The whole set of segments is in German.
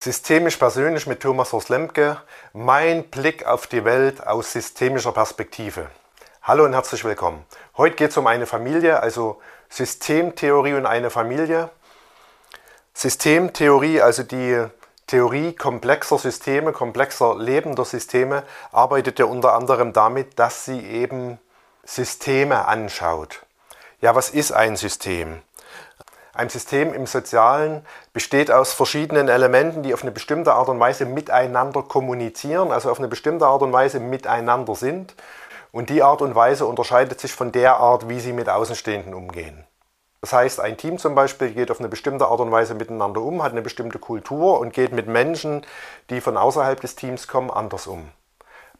Systemisch persönlich mit Thomas Horst Lemke. Mein Blick auf die Welt aus systemischer Perspektive. Hallo und herzlich willkommen. Heute geht es um eine Familie, also Systemtheorie und eine Familie. Systemtheorie, also die Theorie komplexer Systeme, komplexer lebender Systeme, arbeitet ja unter anderem damit, dass sie eben Systeme anschaut. Ja, was ist ein System? Ein System im Sozialen besteht aus verschiedenen Elementen, die auf eine bestimmte Art und Weise miteinander kommunizieren, also auf eine bestimmte Art und Weise miteinander sind. Und die Art und Weise unterscheidet sich von der Art, wie sie mit Außenstehenden umgehen. Das heißt, ein Team zum Beispiel geht auf eine bestimmte Art und Weise miteinander um, hat eine bestimmte Kultur und geht mit Menschen, die von außerhalb des Teams kommen, anders um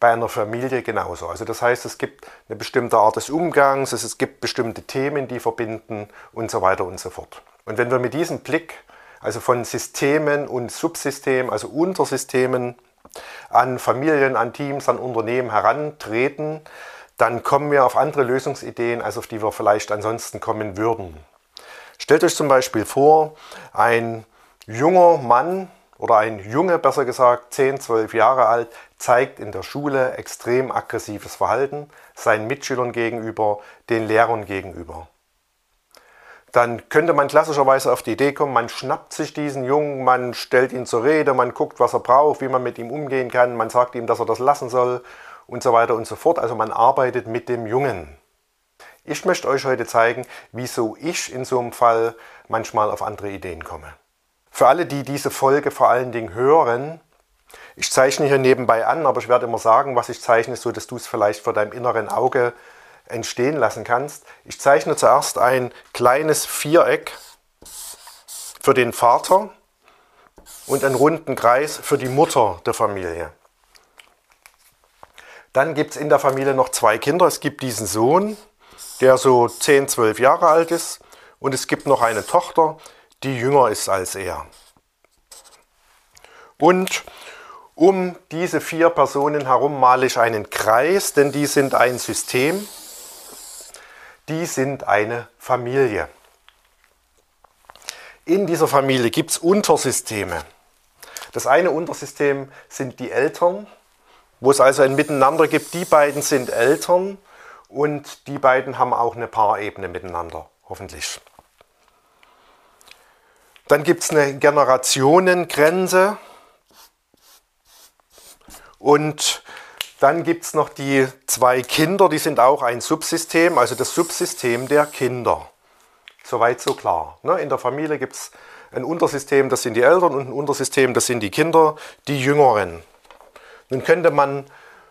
bei einer Familie genauso. Also das heißt, es gibt eine bestimmte Art des Umgangs, es gibt bestimmte Themen, die verbinden und so weiter und so fort. Und wenn wir mit diesem Blick, also von Systemen und Subsystemen, also Untersystemen an Familien, an Teams, an Unternehmen herantreten, dann kommen wir auf andere Lösungsideen, als auf die wir vielleicht ansonsten kommen würden. Stellt euch zum Beispiel vor, ein junger Mann oder ein Junge, besser gesagt, 10, 12 Jahre alt, zeigt in der Schule extrem aggressives Verhalten seinen Mitschülern gegenüber, den Lehrern gegenüber. Dann könnte man klassischerweise auf die Idee kommen, man schnappt sich diesen Jungen, man stellt ihn zur Rede, man guckt, was er braucht, wie man mit ihm umgehen kann, man sagt ihm, dass er das lassen soll und so weiter und so fort. Also man arbeitet mit dem Jungen. Ich möchte euch heute zeigen, wieso ich in so einem Fall manchmal auf andere Ideen komme. Für alle, die diese Folge vor allen Dingen hören, ich zeichne hier nebenbei an, aber ich werde immer sagen, was ich zeichne, so dass du es vielleicht vor deinem inneren Auge entstehen lassen kannst. Ich zeichne zuerst ein kleines Viereck für den Vater und einen runden Kreis für die Mutter der Familie. Dann gibt es in der Familie noch zwei Kinder. Es gibt diesen Sohn, der so 10, 12 Jahre alt ist. Und es gibt noch eine Tochter, die jünger ist als er. Und um diese vier Personen herum male ich einen Kreis, denn die sind ein System, die sind eine Familie. In dieser Familie gibt es Untersysteme. Das eine Untersystem sind die Eltern, wo es also ein Miteinander gibt. Die beiden sind Eltern und die beiden haben auch eine Paarebene miteinander, hoffentlich. Dann gibt es eine Generationengrenze. Und dann gibt es noch die zwei Kinder, die sind auch ein Subsystem, also das Subsystem der Kinder. Soweit so klar. Ne? In der Familie gibt es ein Untersystem, das sind die Eltern, und ein Untersystem, das sind die Kinder, die Jüngeren. Nun könnte man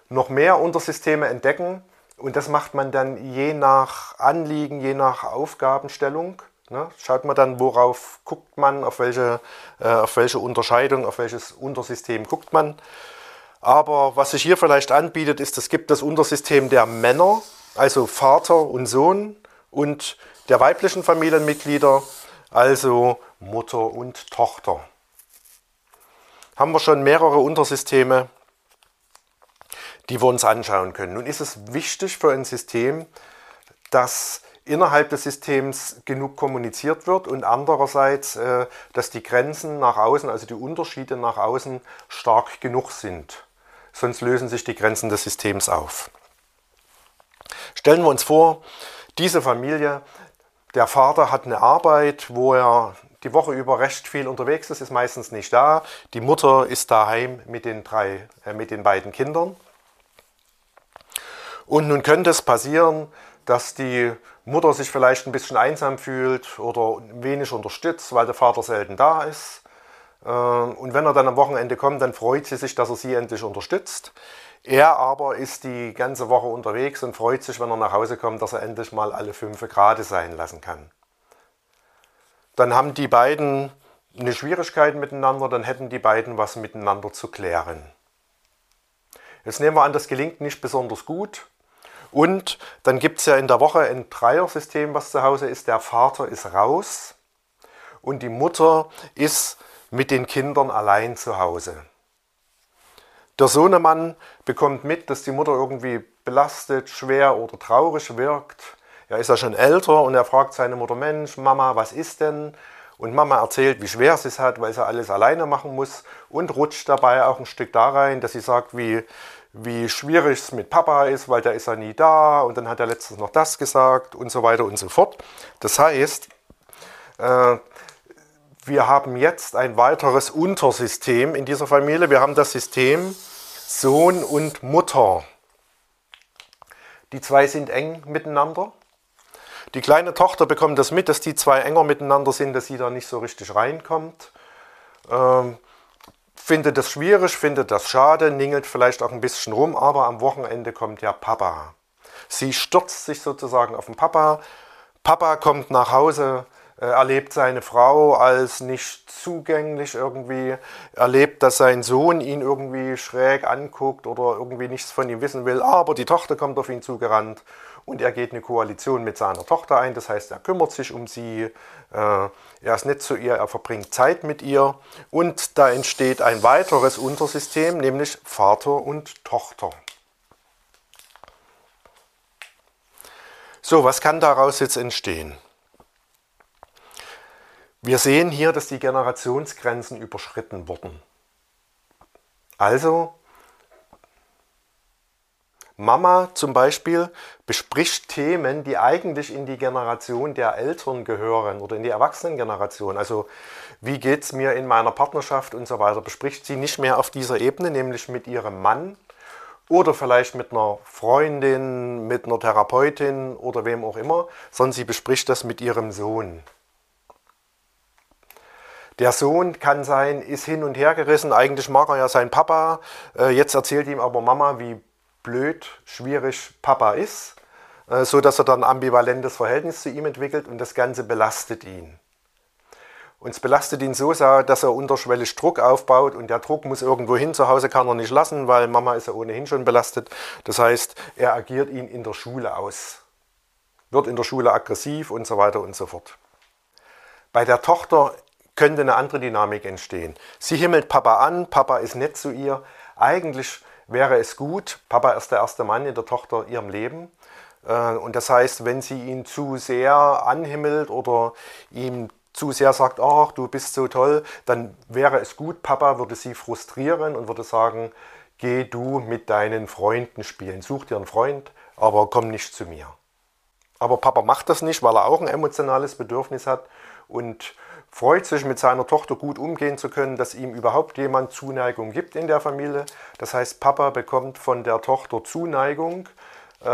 noch mehr Untersysteme entdecken und das macht man dann je nach Anliegen, je nach Aufgabenstellung. Ne? Schaut man dann, worauf guckt man, auf welche, äh, auf welche Unterscheidung, auf welches Untersystem guckt man. Aber was sich hier vielleicht anbietet, ist, es gibt das Untersystem der Männer, also Vater und Sohn und der weiblichen Familienmitglieder, also Mutter und Tochter. Haben wir schon mehrere Untersysteme, die wir uns anschauen können. Nun ist es wichtig für ein System, dass innerhalb des Systems genug kommuniziert wird und andererseits, äh, dass die Grenzen nach außen, also die Unterschiede nach außen stark genug sind. Sonst lösen sich die Grenzen des Systems auf. Stellen wir uns vor, diese Familie, der Vater hat eine Arbeit, wo er die Woche über recht viel unterwegs ist, ist meistens nicht da. Die Mutter ist daheim mit den, drei, äh, mit den beiden Kindern. Und nun könnte es passieren, dass die Mutter sich vielleicht ein bisschen einsam fühlt oder wenig unterstützt, weil der Vater selten da ist. Äh, und wenn er dann am Wochenende kommt, dann freut sie sich, dass er sie endlich unterstützt. Er aber ist die ganze Woche unterwegs und freut sich, wenn er nach Hause kommt, dass er endlich mal alle fünf Grade sein lassen kann. Dann haben die beiden eine Schwierigkeit miteinander, dann hätten die beiden was miteinander zu klären. Jetzt nehmen wir an, das gelingt nicht besonders gut. Und dann gibt es ja in der Woche ein Dreiersystem, was zu Hause ist. Der Vater ist raus und die Mutter ist mit den Kindern allein zu Hause. Der Sohnemann bekommt mit, dass die Mutter irgendwie belastet, schwer oder traurig wirkt. Er ist ja schon älter und er fragt seine Mutter, Mensch, Mama, was ist denn? und Mama erzählt, wie schwer sie es hat, weil sie alles alleine machen muss und rutscht dabei auch ein Stück da rein, dass sie sagt, wie, wie schwierig es mit Papa ist, weil der ist ja nie da und dann hat er letztens noch das gesagt und so weiter und so fort. Das heißt, äh, wir haben jetzt ein weiteres Untersystem in dieser Familie. Wir haben das System Sohn und Mutter. Die zwei sind eng miteinander. Die kleine Tochter bekommt das mit, dass die zwei enger miteinander sind, dass sie da nicht so richtig reinkommt. Ähm, findet das schwierig, findet das schade, ningelt vielleicht auch ein bisschen rum, aber am Wochenende kommt ja Papa. Sie stürzt sich sozusagen auf den Papa. Papa kommt nach Hause, äh, erlebt seine Frau als nicht zugänglich irgendwie, erlebt, dass sein Sohn ihn irgendwie schräg anguckt oder irgendwie nichts von ihm wissen will, aber die Tochter kommt auf ihn zugerannt und er geht eine Koalition mit seiner Tochter ein. Das heißt, er kümmert sich um sie, äh, er ist nett zu ihr, er verbringt Zeit mit ihr und da entsteht ein weiteres Untersystem, nämlich Vater und Tochter. So, was kann daraus jetzt entstehen? Wir sehen hier, dass die Generationsgrenzen überschritten wurden. Also Mama zum Beispiel bespricht Themen, die eigentlich in die Generation der Eltern gehören oder in die Erwachsenengeneration. Also wie geht es mir in meiner Partnerschaft und so weiter, bespricht sie nicht mehr auf dieser Ebene, nämlich mit ihrem Mann oder vielleicht mit einer Freundin, mit einer Therapeutin oder wem auch immer, sondern sie bespricht das mit ihrem Sohn. Der Sohn kann sein, ist hin und her gerissen. Eigentlich mag er ja seinen Papa. Äh, jetzt erzählt ihm aber Mama, wie blöd, schwierig Papa ist, äh, so dass er dann ein ambivalentes Verhältnis zu ihm entwickelt und das Ganze belastet ihn. Und es belastet ihn so sehr, dass er unterschwellig Druck aufbaut und der Druck muss irgendwo hin. Zu Hause kann er nicht lassen, weil Mama ist ja ohnehin schon belastet. Das heißt, er agiert ihn in der Schule aus, wird in der Schule aggressiv und so weiter und so fort. Bei der Tochter könnte eine andere Dynamik entstehen. Sie himmelt Papa an, Papa ist nett zu ihr. Eigentlich wäre es gut, Papa ist der erste Mann in der Tochter ihrem Leben. Äh, und das heißt, wenn sie ihn zu sehr anhimmelt oder ihm zu sehr sagt, ach, du bist so toll, dann wäre es gut, Papa würde sie frustrieren und würde sagen, geh du mit deinen Freunden spielen, such dir einen Freund, aber komm nicht zu mir. Aber Papa macht das nicht, weil er auch ein emotionales Bedürfnis hat und freut sich mit seiner Tochter gut umgehen zu können, dass ihm überhaupt jemand Zuneigung gibt in der Familie. Das heißt, Papa bekommt von der Tochter Zuneigung äh,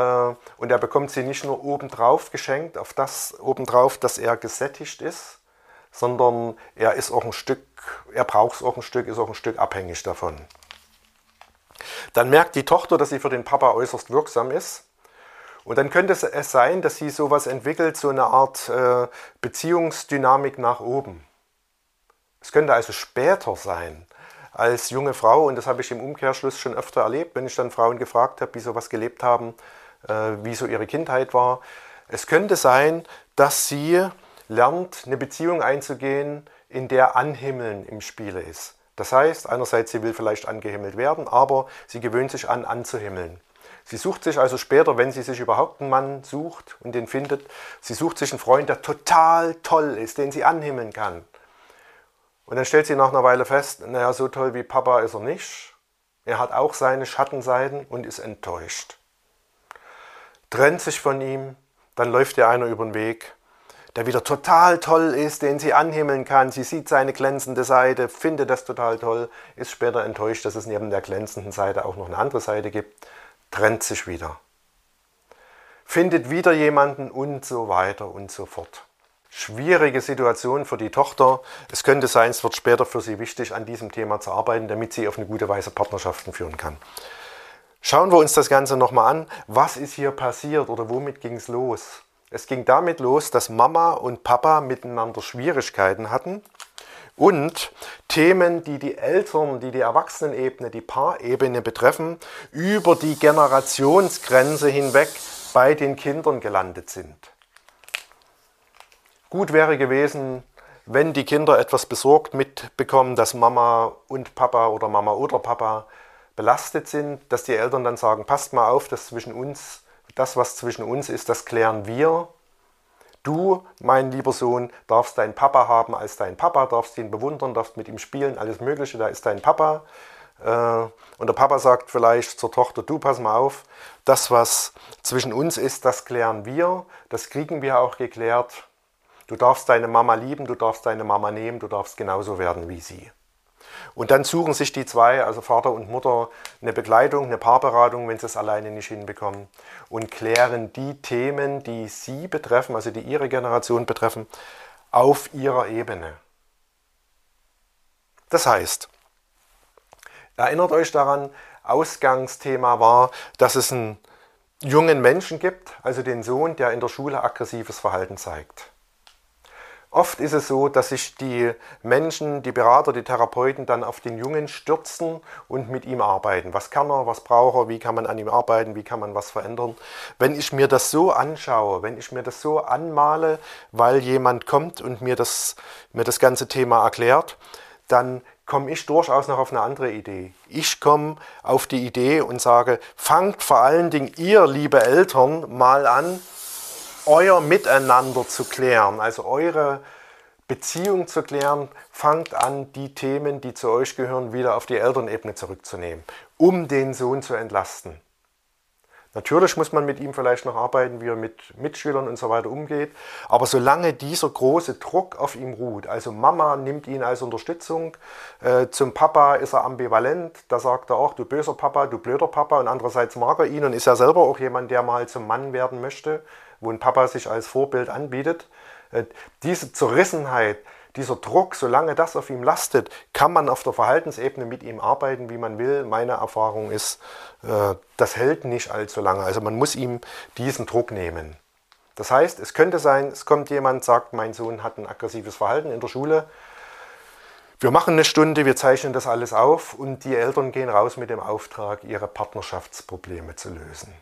und er bekommt sie nicht nur obendrauf geschenkt, auf das obendrauf, dass er gesättigt ist, sondern er ist auch ein Stück, er braucht es auch ein Stück, ist auch ein Stück abhängig davon. Dann merkt die Tochter, dass sie für den Papa äußerst wirksam ist und dann könnte es sein, dass sie sowas entwickelt, so eine Art äh, Beziehungsdynamik nach oben. Es könnte also später sein, als junge Frau, und das habe ich im Umkehrschluss schon öfter erlebt, wenn ich dann Frauen gefragt habe, wie sowas gelebt haben, äh, wie so ihre Kindheit war. Es könnte sein, dass sie lernt, eine Beziehung einzugehen, in der Anhimmeln im Spiele ist. Das heißt, einerseits, sie will vielleicht angehimmelt werden, aber sie gewöhnt sich an, anzuhimmeln. Sie sucht sich also später, wenn sie sich überhaupt einen Mann sucht und den findet, sie sucht sich einen Freund, der total toll ist, den sie anhimmeln kann. Und dann stellt sie nach einer Weile fest, naja, so toll wie Papa ist er nicht. Er hat auch seine Schattenseiten und ist enttäuscht. Trennt sich von ihm, dann läuft ihr einer über den Weg, der wieder total toll ist, den sie anhimmeln kann. Sie sieht seine glänzende Seite, findet das total toll, ist später enttäuscht, dass es neben der glänzenden Seite auch noch eine andere Seite gibt trennt sich wieder, findet wieder jemanden und so weiter und so fort. Schwierige Situation für die Tochter. Es könnte sein, es wird später für sie wichtig, an diesem Thema zu arbeiten, damit sie auf eine gute Weise Partnerschaften führen kann. Schauen wir uns das Ganze nochmal an. Was ist hier passiert oder womit ging es los? Es ging damit los, dass Mama und Papa miteinander Schwierigkeiten hatten und Themen, die die Eltern, die die Erwachsenenebene, die Paarebene betreffen, über die Generationsgrenze hinweg bei den Kindern gelandet sind. Gut wäre gewesen, wenn die Kinder etwas besorgt mitbekommen, dass Mama und Papa oder Mama oder Papa belastet sind, dass die Eltern dann sagen, passt mal auf, dass zwischen uns, das was zwischen uns ist, das klären wir Du, mein lieber Sohn, darfst deinen Papa haben als dein Papa, darfst ihn bewundern, darfst mit ihm spielen, alles Mögliche, da ist dein Papa. Äh, und der Papa sagt vielleicht zur Tochter, du pass mal auf, das, was zwischen uns ist, das klären wir, das kriegen wir auch geklärt. Du darfst deine Mama lieben, du darfst deine Mama nehmen, du darfst genauso werden wie sie. Und dann suchen sich die zwei, also Vater und Mutter, eine Begleitung, eine Paarberatung, wenn sie es alleine nicht hinbekommen und klären die Themen, die sie betreffen, also die ihre Generation betreffen, auf ihrer Ebene. Das heißt, erinnert euch daran, Ausgangsthema war, dass es einen jungen Menschen gibt, also den Sohn, der in der Schule aggressives Verhalten zeigt. Oft ist es so, dass sich die Menschen, die Berater, die Therapeuten dann auf den Jungen stürzen und mit ihm arbeiten. Was kann er, was braucht er, wie kann man an ihm arbeiten, wie kann man was verändern. Wenn ich mir das so anschaue, wenn ich mir das so anmale, weil jemand kommt und mir das, mir das ganze Thema erklärt, dann komme ich durchaus noch auf eine andere Idee. Ich komme auf die Idee und sage, fangt vor allen Dingen ihr, liebe Eltern, mal an, euer Miteinander zu klären, also eure Beziehung zu klären, fangt an, die Themen, die zu euch gehören, wieder auf die Elternebene zurückzunehmen, um den Sohn zu entlasten. Natürlich muss man mit ihm vielleicht noch arbeiten, wie er mit Mitschülern und so weiter umgeht. Aber solange dieser große Druck auf ihm ruht, also Mama nimmt ihn als Unterstützung, äh, zum Papa ist er ambivalent, da sagt er auch, du böser Papa, du blöder Papa und andererseits mag er ihn und ist ja selber auch jemand, der mal zum Mann werden möchte, wo ein Papa sich als Vorbild anbietet. Äh, diese Zerrissenheit, dieser Druck, solange das auf ihm lastet, kann man auf der Verhaltensebene mit ihm arbeiten, wie man will. Meine Erfahrung ist, äh, das hält nicht allzu lange. Also man muss ihm diesen Druck nehmen. Das heißt, es könnte sein, es kommt jemand, sagt, mein Sohn hat ein aggressives Verhalten in der Schule. Wir machen eine Stunde, wir zeichnen das alles auf und die Eltern gehen raus mit dem Auftrag, ihre Partnerschaftsprobleme zu lösen.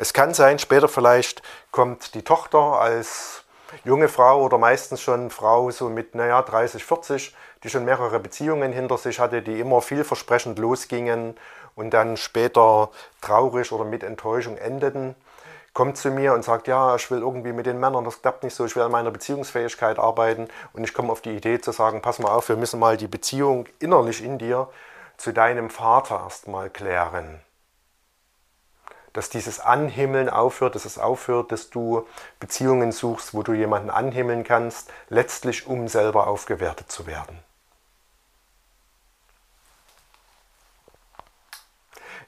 Es kann sein, später vielleicht kommt die Tochter als junge Frau oder meistens schon Frau so mit, naja, 30, 40, die schon mehrere Beziehungen hinter sich hatte, die immer vielversprechend losgingen und dann später traurig oder mit Enttäuschung endeten, kommt zu mir und sagt, ja, ich will irgendwie mit den Männern, das klappt nicht so, ich will an meiner Beziehungsfähigkeit arbeiten. Und ich komme auf die Idee zu sagen, pass mal auf, wir müssen mal die Beziehung innerlich in dir zu deinem Vater erstmal klären dass dieses Anhimmeln aufhört, dass es aufhört, dass du Beziehungen suchst, wo du jemanden anhimmeln kannst, letztlich um selber aufgewertet zu werden.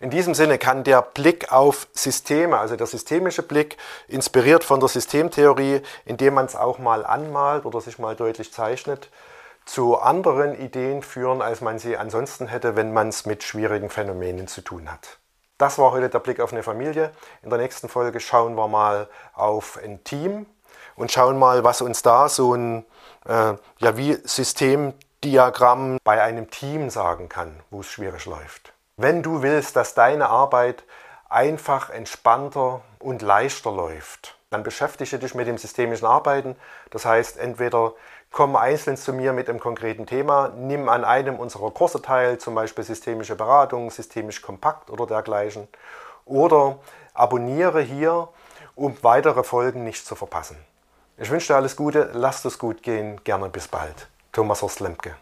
In diesem Sinne kann der Blick auf Systeme, also der systemische Blick, inspiriert von der Systemtheorie, indem man es auch mal anmalt oder sich mal deutlich zeichnet, zu anderen Ideen führen, als man sie ansonsten hätte, wenn man es mit schwierigen Phänomenen zu tun hat. Das war heute der Blick auf eine Familie. In der nächsten Folge schauen wir mal auf ein Team und schauen mal, was uns da so ein äh, ja, wie Systemdiagramm bei einem Team sagen kann, wo es schwierig läuft. Wenn du willst, dass deine Arbeit einfach, entspannter und leichter läuft, dann beschäftige dich mit dem systemischen Arbeiten. Das heißt, entweder komm einzeln zu mir mit einem konkreten Thema, nimm an einem unserer Kurse teil, zum Beispiel systemische Beratung, systemisch kompakt oder dergleichen. Oder abonniere hier, um weitere Folgen nicht zu verpassen. Ich wünsche dir alles Gute, lasst es gut gehen, gerne bis bald. Thomas Horst Lemke.